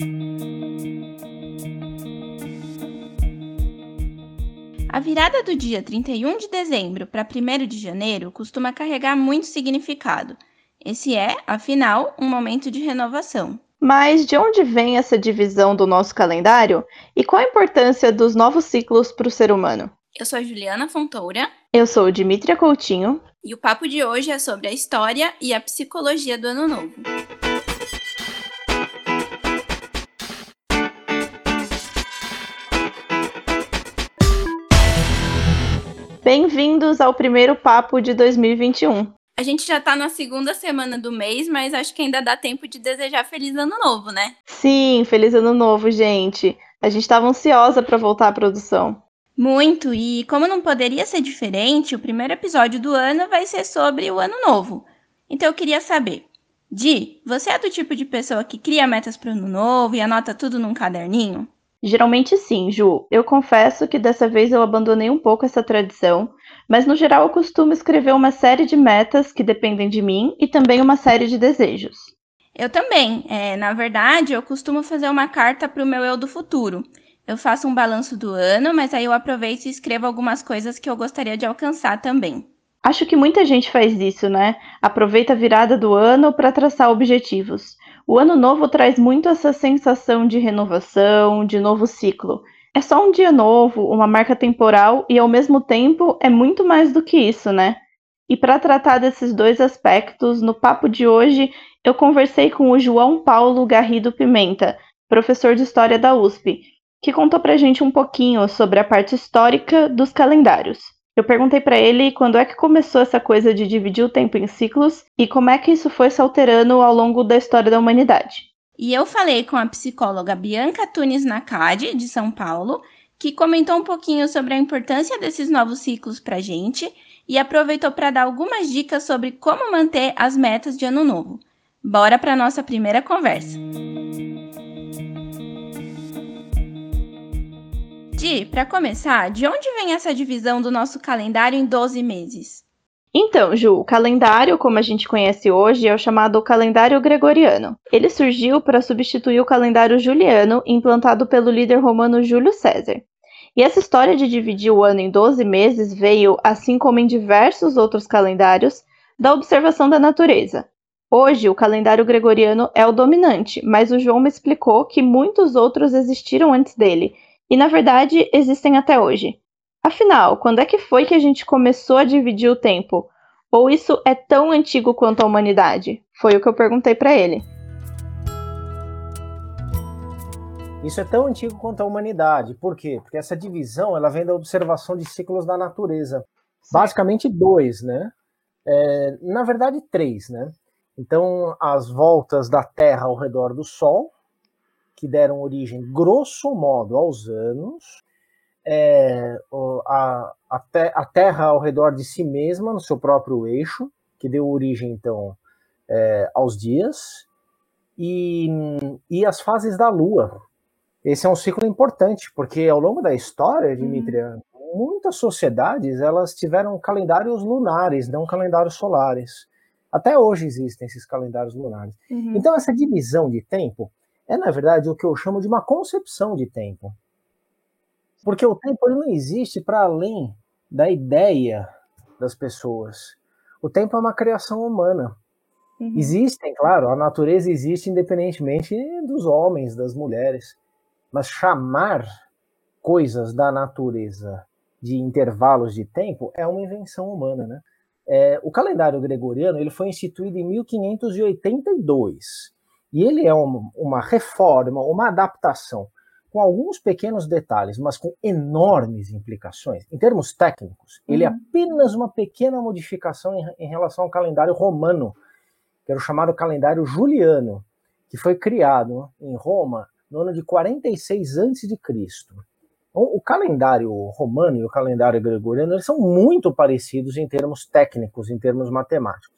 A virada do dia 31 de dezembro para 1 de janeiro costuma carregar muito significado. Esse é, afinal, um momento de renovação. Mas de onde vem essa divisão do nosso calendário e qual a importância dos novos ciclos para o ser humano? Eu sou a Juliana Fontoura. Eu sou o Dimitria Coutinho. E o papo de hoje é sobre a história e a psicologia do Ano Novo. Bem-vindos ao primeiro papo de 2021. A gente já tá na segunda semana do mês, mas acho que ainda dá tempo de desejar feliz ano novo, né? Sim, feliz ano novo, gente. A gente estava ansiosa para voltar à produção. Muito, e como não poderia ser diferente, o primeiro episódio do ano vai ser sobre o ano novo. Então eu queria saber, Di, você é do tipo de pessoa que cria metas para o ano novo e anota tudo num caderninho? Geralmente sim, Ju. Eu confesso que dessa vez eu abandonei um pouco essa tradição, mas no geral eu costumo escrever uma série de metas que dependem de mim e também uma série de desejos. Eu também. É, na verdade, eu costumo fazer uma carta para o meu eu do futuro. Eu faço um balanço do ano, mas aí eu aproveito e escrevo algumas coisas que eu gostaria de alcançar também. Acho que muita gente faz isso, né? Aproveita a virada do ano para traçar objetivos. O ano novo traz muito essa sensação de renovação, de novo ciclo. É só um dia novo, uma marca temporal e ao mesmo tempo é muito mais do que isso, né? E para tratar desses dois aspectos, no papo de hoje eu conversei com o João Paulo Garrido Pimenta, professor de História da USP, que contou pra gente um pouquinho sobre a parte histórica dos calendários. Eu perguntei para ele quando é que começou essa coisa de dividir o tempo em ciclos e como é que isso foi se alterando ao longo da história da humanidade. E eu falei com a psicóloga Bianca Tunes Nakadi, de São Paulo, que comentou um pouquinho sobre a importância desses novos ciclos para gente e aproveitou para dar algumas dicas sobre como manter as metas de ano novo. Bora para nossa primeira conversa. Di, para começar, de onde vem essa divisão do nosso calendário em 12 meses? Então, Ju, o calendário, como a gente conhece hoje, é o chamado calendário gregoriano. Ele surgiu para substituir o calendário juliano, implantado pelo líder romano Júlio César. E essa história de dividir o ano em 12 meses veio, assim como em diversos outros calendários, da observação da natureza. Hoje, o calendário gregoriano é o dominante, mas o João me explicou que muitos outros existiram antes dele e na verdade existem até hoje. Afinal, quando é que foi que a gente começou a dividir o tempo? Ou isso é tão antigo quanto a humanidade? Foi o que eu perguntei para ele. Isso é tão antigo quanto a humanidade. Por quê? Porque essa divisão ela vem da observação de ciclos da natureza. Basicamente dois, né? É, na verdade, três, né? Então, as voltas da Terra ao redor do Sol, que deram origem, grosso modo, aos anos, é, a, a, te, a, Terra ao redor de si mesma, no seu próprio eixo, que deu origem, então, é, aos dias, e, e as fases da Lua. Esse é um ciclo importante, porque ao longo da história, Dimitria, uhum. muitas sociedades elas tiveram calendários lunares, não calendários solares. Até hoje existem esses calendários lunares. Uhum. Então, essa divisão de tempo é, na verdade, o que eu chamo de uma concepção de tempo. Porque o tempo ele não existe para além da ideia das pessoas. O tempo é uma criação humana. Uhum. Existem, claro, a natureza existe independentemente dos homens, das mulheres. Mas chamar coisas da natureza de intervalos de tempo é uma invenção humana, né? É, o calendário gregoriano ele foi instituído em 1582 e ele é uma, uma reforma, uma adaptação com alguns pequenos detalhes, mas com enormes implicações. Em termos técnicos, ele é uhum. apenas uma pequena modificação em, em, relação ao calendário romano, que era o chamado calendário juliano, que foi criado em Roma no ano de 46 a.C. Então, o calendário romano e o calendário gregoriano eles são muito parecidos em termos técnicos, em termos matemáticos.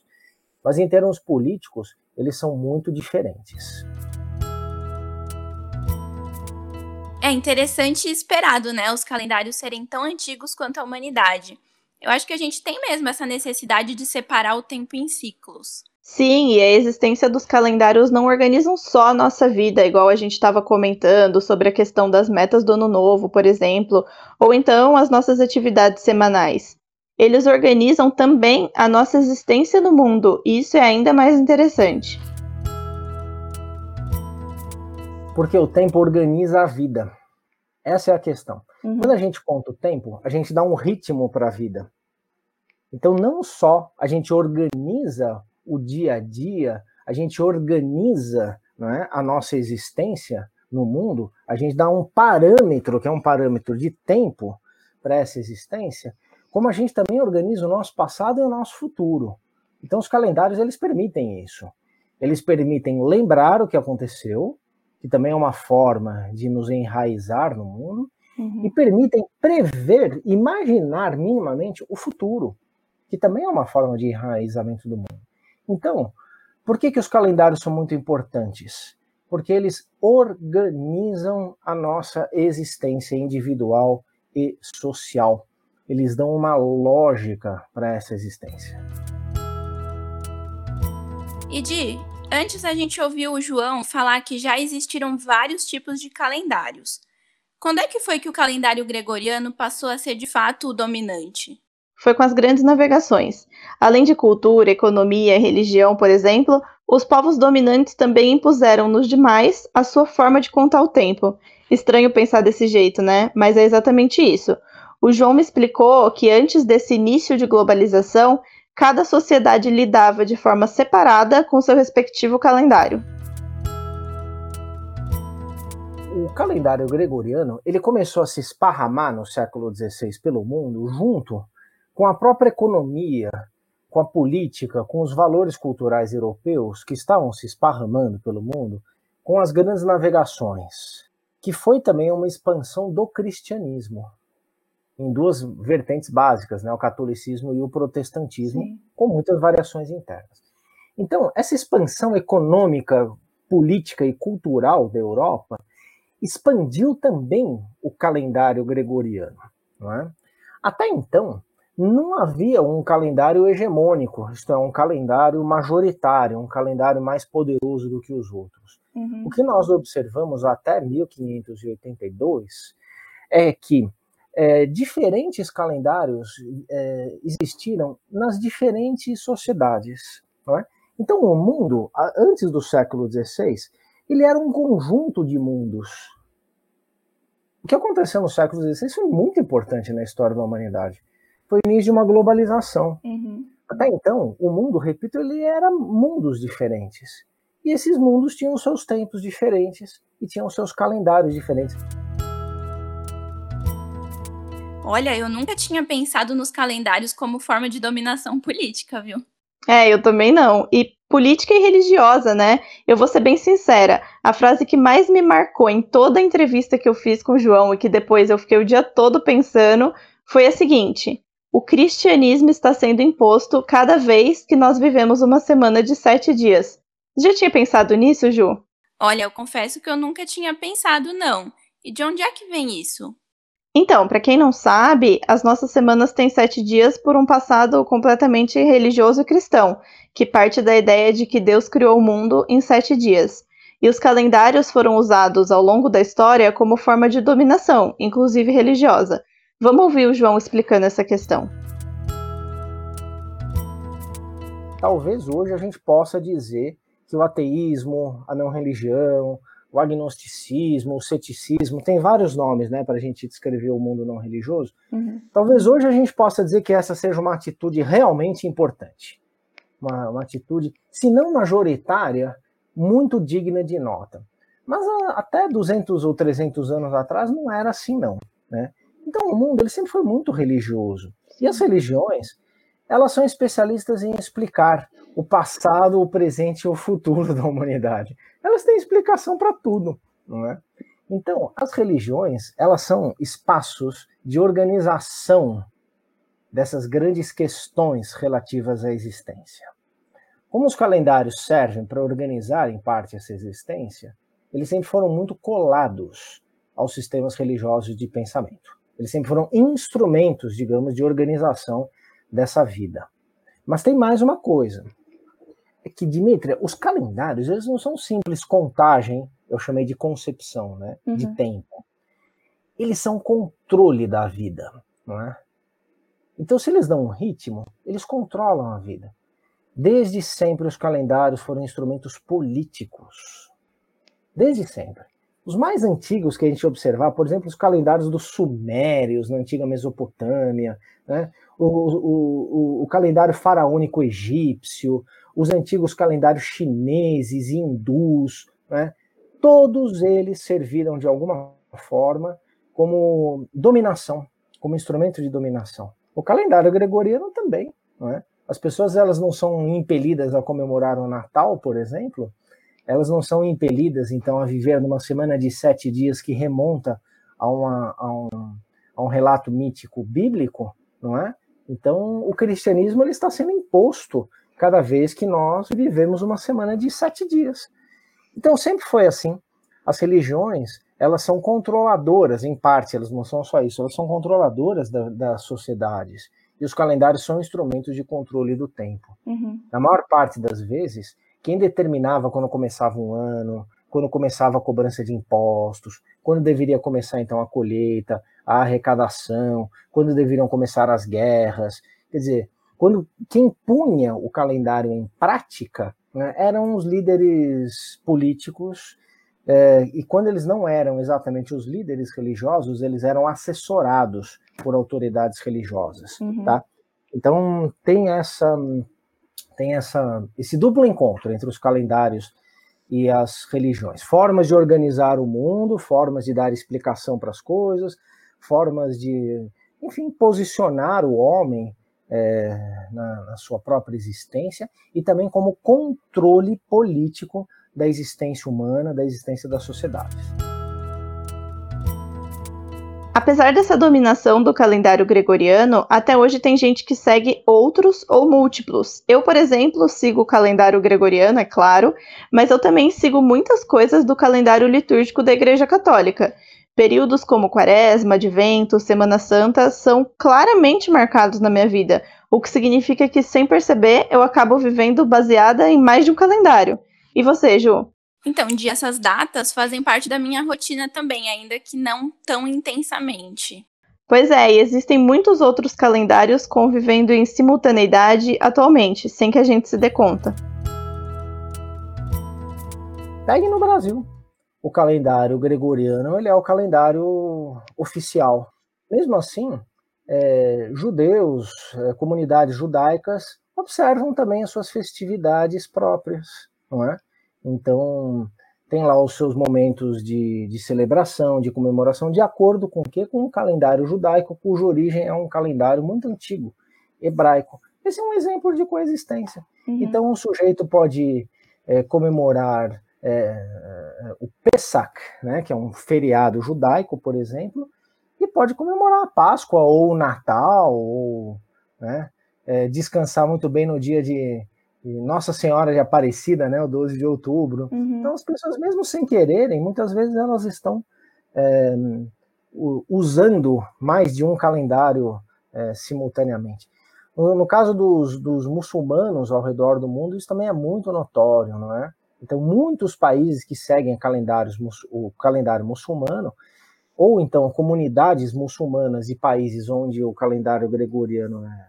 Mas em termos políticos, eles são muito diferentes. É interessante e esperado, né? Os calendários serem tão antigos quanto a humanidade. Eu acho que a gente tem mesmo essa necessidade de separar o tempo em ciclos. Sim, e a existência dos calendários não organizam só a nossa vida, igual a gente estava comentando sobre a questão das metas do ano novo, por exemplo, ou então as nossas atividades semanais. Eles organizam também a nossa existência no mundo, e isso é ainda mais interessante. Porque o tempo organiza a vida. Essa é a questão. Uhum. Quando a gente conta o tempo, a gente dá um ritmo para a vida. Então, não só a gente organiza o dia a dia, a gente organiza né, a nossa existência no mundo, a gente dá um parâmetro, que é um parâmetro de tempo para essa existência, como a gente também organiza o nosso passado e o nosso futuro. Então os calendários eles permitem isso. Eles permitem lembrar o que aconteceu, que também é uma forma de nos enraizar no mundo, uhum. e permitem prever, imaginar minimamente o futuro, que também é uma forma de enraizamento do mundo. Então, por que, que os calendários são muito importantes? Porque eles organizam a nossa existência individual e social. Eles dão uma lógica para essa existência. E Di, antes a gente ouviu o João falar que já existiram vários tipos de calendários. Quando é que foi que o calendário gregoriano passou a ser de fato o dominante? foi com as grandes navegações. Além de cultura, economia e religião, por exemplo, os povos dominantes também impuseram nos demais a sua forma de contar o tempo. Estranho pensar desse jeito, né? Mas é exatamente isso. O João me explicou que antes desse início de globalização, cada sociedade lidava de forma separada com seu respectivo calendário. O calendário gregoriano ele começou a se esparramar no século XVI pelo mundo junto com a própria economia, com a política, com os valores culturais europeus que estavam se esparramando pelo mundo, com as grandes navegações, que foi também uma expansão do cristianismo em duas vertentes básicas, né, o catolicismo e o protestantismo, Sim. com muitas variações internas. Então, essa expansão econômica, política e cultural da Europa expandiu também o calendário gregoriano. É? Até então, não havia um calendário hegemônico, isto é, um calendário majoritário, um calendário mais poderoso do que os outros. Uhum. O que nós observamos até 1582 é que é, diferentes calendários é, existiram nas diferentes sociedades. É? Então, o mundo, antes do século XVI, ele era um conjunto de mundos. O que aconteceu no século XVI foi muito importante na história da humanidade foi o início de uma globalização. Uhum. Até então, o mundo, repito, ele era mundos diferentes. E esses mundos tinham seus tempos diferentes e tinham seus calendários diferentes. Olha, eu nunca tinha pensado nos calendários como forma de dominação política, viu? É, eu também não. E política e religiosa, né? Eu vou ser bem sincera. A frase que mais me marcou em toda a entrevista que eu fiz com o João e que depois eu fiquei o dia todo pensando foi a seguinte: o cristianismo está sendo imposto cada vez que nós vivemos uma semana de sete dias. Já tinha pensado nisso, Ju? Olha, eu confesso que eu nunca tinha pensado, não. E de onde é que vem isso? Então, para quem não sabe, as nossas semanas têm sete dias por um passado completamente religioso e cristão, que parte da ideia de que Deus criou o mundo em sete dias. E os calendários foram usados ao longo da história como forma de dominação, inclusive religiosa. Vamos ouvir o João explicando essa questão. Talvez hoje a gente possa dizer que o ateísmo, a não religião, o agnosticismo, o ceticismo, tem vários nomes né, para a gente descrever o mundo não religioso. Uhum. Talvez hoje a gente possa dizer que essa seja uma atitude realmente importante. Uma, uma atitude, se não majoritária, muito digna de nota. Mas a, até 200 ou 300 anos atrás não era assim, não. Né? Então o mundo ele sempre foi muito religioso. E as religiões, elas são especialistas em explicar o passado, o presente e o futuro da humanidade. Elas têm explicação para tudo, não é? Então, as religiões, elas são espaços de organização dessas grandes questões relativas à existência. Como os calendários servem para organizar em parte essa existência, eles sempre foram muito colados aos sistemas religiosos de pensamento. Eles sempre foram instrumentos, digamos, de organização dessa vida. Mas tem mais uma coisa. É que, Dimitri, os calendários, eles não são simples contagem, eu chamei de concepção, né, uhum. de tempo. Eles são controle da vida, não é? Então, se eles dão um ritmo, eles controlam a vida. Desde sempre os calendários foram instrumentos políticos. Desde sempre. Os mais antigos que a gente observar, por exemplo, os calendários dos sumérios na antiga Mesopotâmia, né? o, o, o, o calendário faraônico egípcio, os antigos calendários chineses hindus, né? todos eles serviram de alguma forma como dominação, como instrumento de dominação. O calendário gregoriano também, é? As pessoas elas não são impelidas a comemorar o Natal, por exemplo, elas não são impelidas então a viver numa semana de sete dias que remonta a, uma, a, um, a um relato mítico bíblico, não é? Então o cristianismo ele está sendo imposto cada vez que nós vivemos uma semana de sete dias. Então sempre foi assim. As religiões elas são controladoras, em parte, elas não são só isso, elas são controladoras da, das sociedades. E os calendários são instrumentos de controle do tempo. Uhum. Na maior parte das vezes, quem determinava quando começava um ano, quando começava a cobrança de impostos, quando deveria começar então a colheita, a arrecadação, quando deveriam começar as guerras, quer dizer, quando quem punha o calendário em prática né, eram os líderes políticos é, e quando eles não eram exatamente os líderes religiosos, eles eram assessorados por autoridades religiosas, uhum. tá? Então tem essa tem essa esse duplo encontro entre os calendários e as religiões, formas de organizar o mundo, formas de dar explicação para as coisas, formas de, enfim, posicionar o homem é, na, na sua própria existência e também como controle político da existência humana, da existência das sociedades. Apesar dessa dominação do calendário gregoriano, até hoje tem gente que segue outros ou múltiplos. Eu, por exemplo, sigo o calendário gregoriano, é claro, mas eu também sigo muitas coisas do calendário litúrgico da Igreja Católica. Períodos como Quaresma, Advento, Semana Santa são claramente marcados na minha vida, o que significa que, sem perceber, eu acabo vivendo baseada em mais de um calendário. E você, Ju? Então, essas datas fazem parte da minha rotina também, ainda que não tão intensamente. Pois é, e existem muitos outros calendários convivendo em simultaneidade atualmente, sem que a gente se dê conta. Pegue no Brasil. O calendário gregoriano ele é o calendário oficial. Mesmo assim, é, judeus, é, comunidades judaicas observam também as suas festividades próprias não é? Então, tem lá os seus momentos de, de celebração, de comemoração, de acordo com o quê? Com o calendário judaico, cuja origem é um calendário muito antigo, hebraico. Esse é um exemplo de coexistência. Uhum. Então, um sujeito pode é, comemorar é, o Pesach, né, que é um feriado judaico, por exemplo, e pode comemorar a Páscoa ou o Natal, ou né, é, descansar muito bem no dia de, nossa Senhora de Aparecida, né, o 12 de outubro. Uhum. Então, as pessoas, mesmo sem quererem, muitas vezes elas estão é, usando mais de um calendário é, simultaneamente. No, no caso dos, dos, muçulmanos ao redor do mundo, isso também é muito notório, não é? Então, muitos países que seguem calendários, o calendário muçulmano, ou então comunidades muçulmanas e países onde o calendário gregoriano é,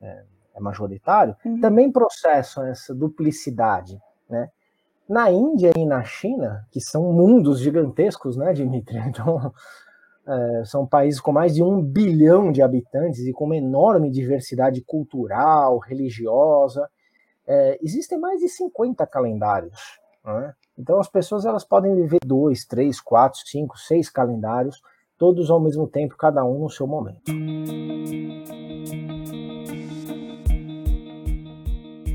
é é majoritário, uhum. também processam essa duplicidade, né? Na Índia e na China, que são mundos gigantescos, né, Dimitri? Então, é, são países com mais de um bilhão de habitantes e com uma enorme diversidade cultural, religiosa. É, existem mais de 50 calendários. Né? Então, as pessoas elas podem viver dois, três, quatro, cinco, seis calendários, todos ao mesmo tempo, cada um no seu momento.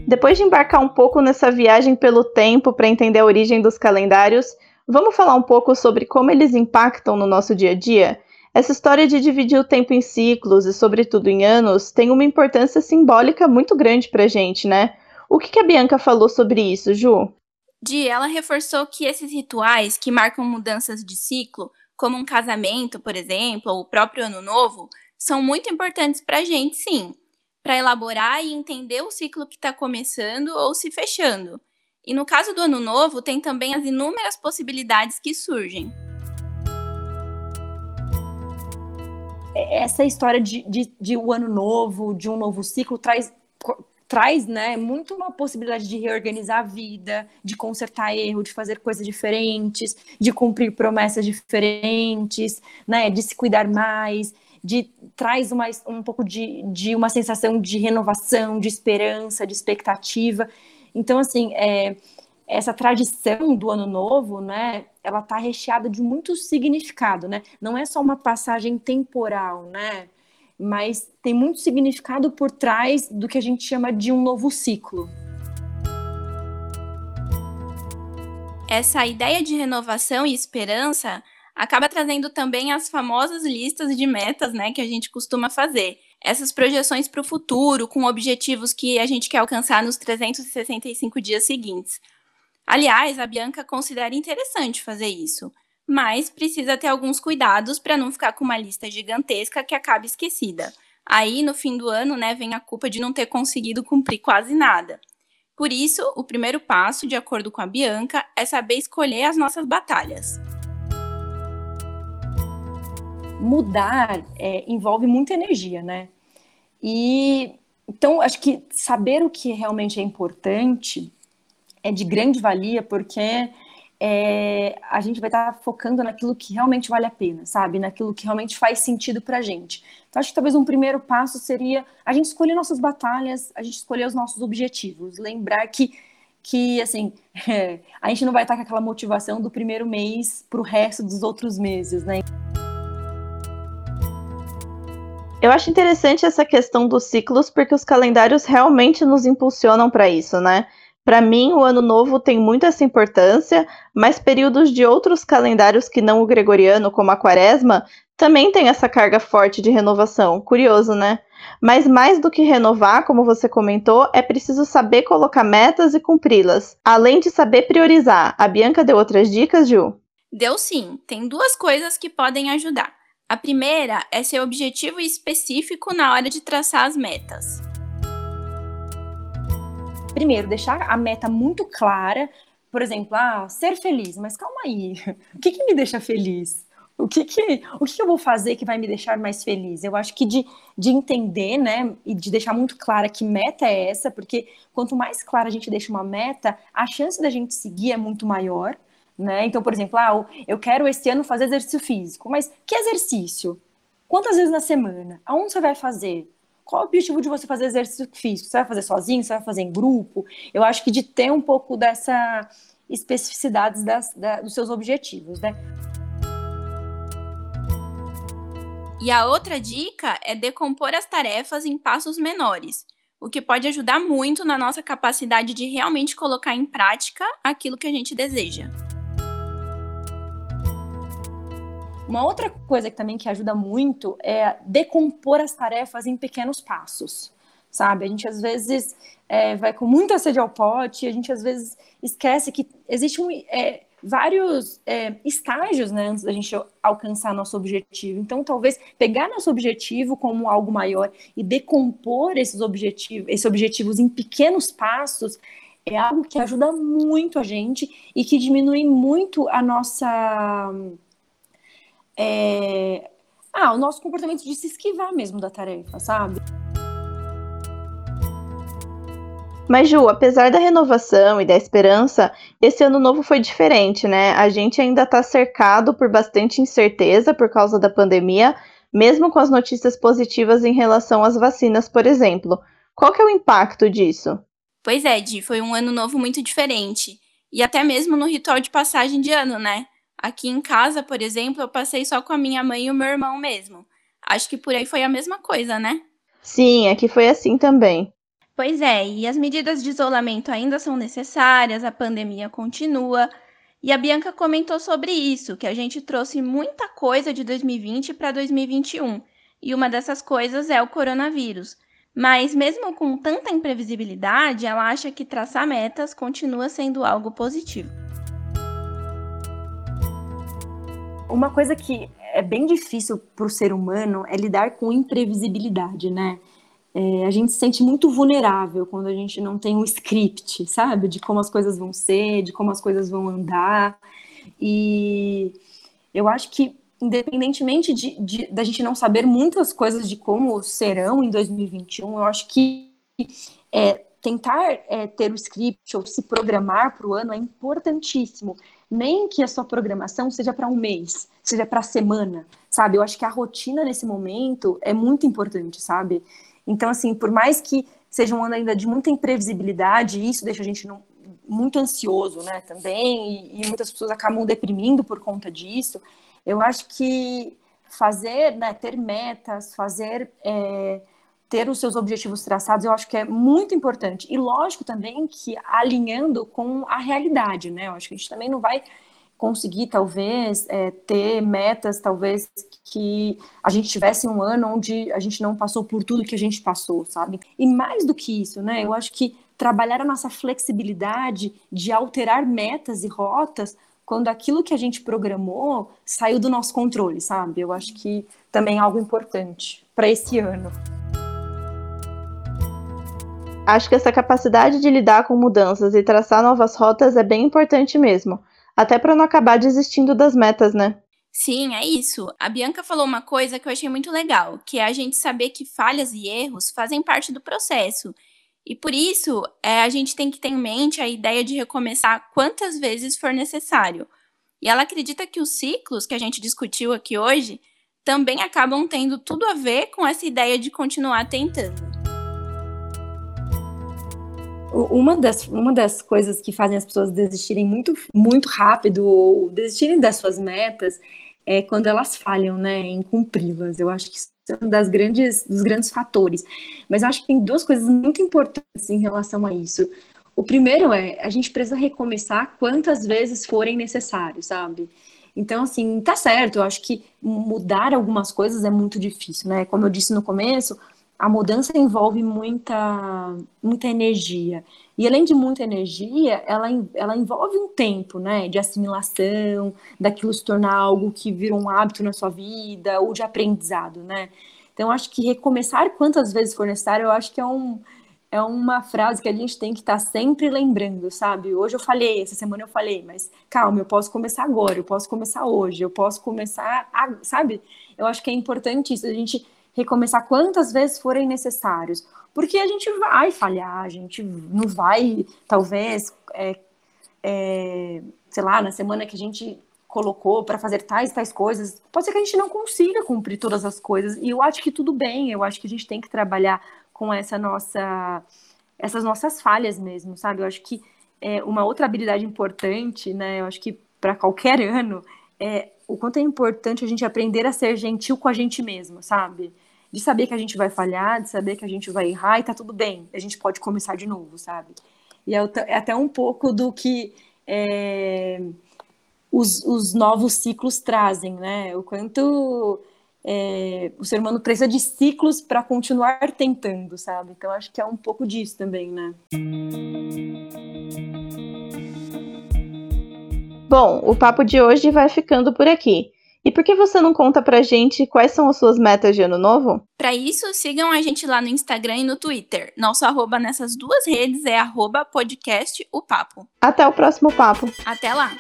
Depois de embarcar um pouco nessa viagem pelo tempo para entender a origem dos calendários, vamos falar um pouco sobre como eles impactam no nosso dia a dia? Essa história de dividir o tempo em ciclos e, sobretudo, em anos tem uma importância simbólica muito grande para a gente, né? O que, que a Bianca falou sobre isso, Ju? Di, ela reforçou que esses rituais que marcam mudanças de ciclo, como um casamento, por exemplo, ou o próprio ano novo, são muito importantes para a gente, sim. para elaborar e entender o ciclo que está começando ou se fechando. E no caso do ano novo, tem também as inúmeras possibilidades que surgem. Essa história de, de, de o um ano novo, de um novo ciclo, traz traz, né, muito uma possibilidade de reorganizar a vida, de consertar erro, de fazer coisas diferentes, de cumprir promessas diferentes, né, de se cuidar mais, de traz uma, um pouco de, de uma sensação de renovação, de esperança, de expectativa. Então, assim, é, essa tradição do ano novo, né, ela está recheada de muito significado, né? Não é só uma passagem temporal, né? Mas tem muito significado por trás do que a gente chama de um novo ciclo. Essa ideia de renovação e esperança acaba trazendo também as famosas listas de metas, né, que a gente costuma fazer. Essas projeções para o futuro, com objetivos que a gente quer alcançar nos 365 dias seguintes. Aliás, a Bianca considera interessante fazer isso, mas precisa ter alguns cuidados para não ficar com uma lista gigantesca que acabe esquecida. Aí, no fim do ano, né, vem a culpa de não ter conseguido cumprir quase nada. Por isso, o primeiro passo, de acordo com a Bianca, é saber escolher as nossas batalhas. Mudar é, envolve muita energia, né? E então acho que saber o que realmente é importante é de grande valia, porque é, a gente vai estar tá focando naquilo que realmente vale a pena, sabe? Naquilo que realmente faz sentido para a gente. Então, acho que talvez um primeiro passo seria a gente escolher nossas batalhas, a gente escolher os nossos objetivos. Lembrar que, que assim, é, a gente não vai estar tá com aquela motivação do primeiro mês para o resto dos outros meses, né? Eu acho interessante essa questão dos ciclos, porque os calendários realmente nos impulsionam para isso, né? Para mim, o ano novo tem muito essa importância, mas períodos de outros calendários que não o gregoriano, como a quaresma, também tem essa carga forte de renovação. Curioso, né? Mas mais do que renovar, como você comentou, é preciso saber colocar metas e cumpri-las, além de saber priorizar. A Bianca deu outras dicas, Ju? Deu sim. Tem duas coisas que podem ajudar. A primeira é ser objetivo específico na hora de traçar as metas primeiro, deixar a meta muito clara, por exemplo, ah, ser feliz, mas calma aí, o que, que me deixa feliz? O que que, o que, que eu vou fazer que vai me deixar mais feliz? Eu acho que de, de entender, né, e de deixar muito clara que meta é essa, porque quanto mais clara a gente deixa uma meta, a chance da gente seguir é muito maior, né? Então, por exemplo, ah, eu quero este ano fazer exercício físico, mas que exercício? Quantas vezes na semana? Aonde você vai fazer? Qual o objetivo de você fazer exercício físico? Você vai fazer sozinho? Você vai fazer em grupo? Eu acho que de ter um pouco dessa especificidades das, da, dos seus objetivos, né? E a outra dica é decompor as tarefas em passos menores, o que pode ajudar muito na nossa capacidade de realmente colocar em prática aquilo que a gente deseja. Uma outra coisa que também que ajuda muito é decompor as tarefas em pequenos passos, sabe? A gente às vezes é, vai com muita sede ao pote, a gente às vezes esquece que existe um, é, vários é, estágios né, antes da gente alcançar nosso objetivo. Então, talvez pegar nosso objetivo como algo maior e decompor esses objetivos, esses objetivos em pequenos passos é algo que ajuda muito a gente e que diminui muito a nossa é... Ah, o nosso comportamento de se esquivar mesmo da tarefa, sabe? Mas, Ju, apesar da renovação e da esperança, esse ano novo foi diferente, né? A gente ainda está cercado por bastante incerteza por causa da pandemia, mesmo com as notícias positivas em relação às vacinas, por exemplo. Qual que é o impacto disso? Pois é, Di, foi um ano novo muito diferente. E até mesmo no ritual de passagem de ano, né? Aqui em casa, por exemplo, eu passei só com a minha mãe e o meu irmão mesmo. Acho que por aí foi a mesma coisa, né? Sim, aqui foi assim também. Pois é, e as medidas de isolamento ainda são necessárias, a pandemia continua. E a Bianca comentou sobre isso, que a gente trouxe muita coisa de 2020 para 2021. E uma dessas coisas é o coronavírus. Mas mesmo com tanta imprevisibilidade, ela acha que traçar metas continua sendo algo positivo. Uma coisa que é bem difícil para o ser humano é lidar com imprevisibilidade, né? é, a gente se sente muito vulnerável quando a gente não tem um script, sabe? De como as coisas vão ser, de como as coisas vão andar. E eu acho que, independentemente de, de da gente não saber muitas coisas de como serão em 2021, eu acho que é, tentar é, ter o script ou se programar para o ano é importantíssimo. Nem que a sua programação seja para um mês, seja para a semana, sabe? Eu acho que a rotina nesse momento é muito importante, sabe? Então, assim, por mais que seja um ano ainda de muita imprevisibilidade, isso deixa a gente muito ansioso, né, também, e, e, muitas pessoas acabam deprimindo por conta disso. Eu acho que fazer, né, ter metas, fazer, é, ter os seus objetivos traçados, eu acho que é muito importante. E lógico também que alinhando com a realidade, né, eu acho que a gente também não vai conseguir, talvez, é, ter metas, talvez, que a gente tivesse um ano onde a gente não passou por tudo que a gente passou, sabe? E mais do que isso, né? Eu acho que trabalhar a nossa flexibilidade de alterar metas e rotas quando aquilo que a gente programou saiu do nosso controle, sabe? Eu acho que também é algo importante para esse ano. Acho que essa capacidade de lidar com mudanças e traçar novas rotas é bem importante mesmo até para não acabar desistindo das metas, né? Sim, é isso. A Bianca falou uma coisa que eu achei muito legal, que é a gente saber que falhas e erros fazem parte do processo. E por isso, é, a gente tem que ter em mente a ideia de recomeçar quantas vezes for necessário. E ela acredita que os ciclos que a gente discutiu aqui hoje também acabam tendo tudo a ver com essa ideia de continuar tentando. Uma das, uma das coisas que fazem as pessoas desistirem muito, muito rápido ou desistirem das suas metas é quando elas falham, né, em cumpri-las. Eu acho que isso é um das grandes, dos grandes fatores. Mas eu acho que tem duas coisas muito importantes em relação a isso. O primeiro é, a gente precisa recomeçar quantas vezes forem necessários, sabe? Então, assim, tá certo, eu acho que mudar algumas coisas é muito difícil, né? Como eu disse no começo, a mudança envolve muita, muita energia. E além de muita energia, ela, ela envolve um tempo, né, de assimilação, daquilo se tornar algo que vira um hábito na sua vida, ou de aprendizado, né. Então, acho que recomeçar quantas vezes for necessário, eu acho que é, um, é uma frase que a gente tem que estar tá sempre lembrando, sabe? Hoje eu falei, essa semana eu falei, mas calma, eu posso começar agora, eu posso começar hoje, eu posso começar, a, sabe? Eu acho que é importante isso, a gente recomeçar quantas vezes forem necessários, porque a gente vai falhar, a gente não vai, talvez, é, é, sei lá, na semana que a gente colocou para fazer tais tais coisas, pode ser que a gente não consiga cumprir todas as coisas, e eu acho que tudo bem, eu acho que a gente tem que trabalhar com essa nossa, essas nossas falhas mesmo, sabe? Eu acho que é, uma outra habilidade importante, né, eu acho que para qualquer ano, é o quanto é importante a gente aprender a ser gentil com a gente mesmo, sabe? De saber que a gente vai falhar, de saber que a gente vai errar e tá tudo bem, a gente pode começar de novo, sabe? E é, é até um pouco do que é, os, os, novos ciclos trazem, né? O quanto é, o ser humano precisa de ciclos para continuar tentando, sabe? Então acho que é um pouco disso também, né? Bom, o papo de hoje vai ficando por aqui. E por que você não conta pra gente quais são as suas metas de ano novo? Para isso, sigam a gente lá no Instagram e no Twitter. Nosso arroba nessas duas redes é arroba podcast o papo. Até o próximo papo. Até lá!